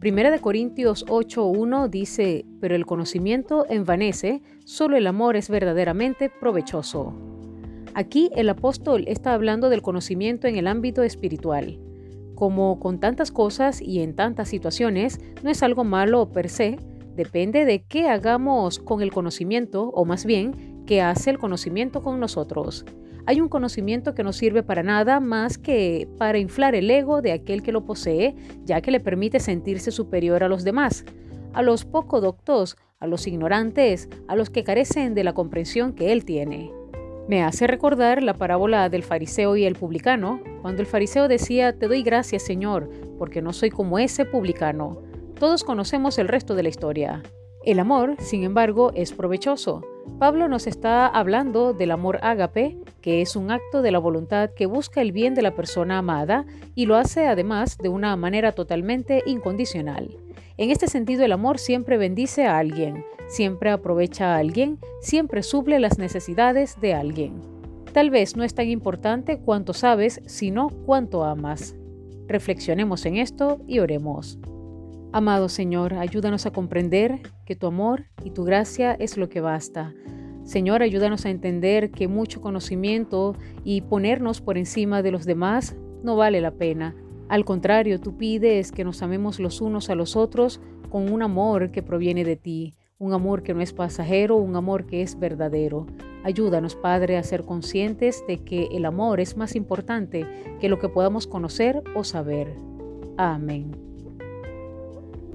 Primera de Corintios 8:1 dice, pero el conocimiento envanece, solo el amor es verdaderamente provechoso. Aquí el apóstol está hablando del conocimiento en el ámbito espiritual. Como con tantas cosas y en tantas situaciones, no es algo malo per se, depende de qué hagamos con el conocimiento, o más bien, qué hace el conocimiento con nosotros. Hay un conocimiento que no sirve para nada más que para inflar el ego de aquel que lo posee, ya que le permite sentirse superior a los demás, a los poco doctos, a los ignorantes, a los que carecen de la comprensión que él tiene. Me hace recordar la parábola del fariseo y el publicano, cuando el fariseo decía, Te doy gracias, Señor, porque no soy como ese publicano. Todos conocemos el resto de la historia. El amor, sin embargo, es provechoso. Pablo nos está hablando del amor ágape, que es un acto de la voluntad que busca el bien de la persona amada y lo hace además de una manera totalmente incondicional. En este sentido, el amor siempre bendice a alguien, siempre aprovecha a alguien, siempre suple las necesidades de alguien. Tal vez no es tan importante cuánto sabes, sino cuánto amas. Reflexionemos en esto y oremos. Amado Señor, ayúdanos a comprender que tu amor y tu gracia es lo que basta. Señor, ayúdanos a entender que mucho conocimiento y ponernos por encima de los demás no vale la pena. Al contrario, tú pides que nos amemos los unos a los otros con un amor que proviene de ti, un amor que no es pasajero, un amor que es verdadero. Ayúdanos, Padre, a ser conscientes de que el amor es más importante que lo que podamos conocer o saber. Amén.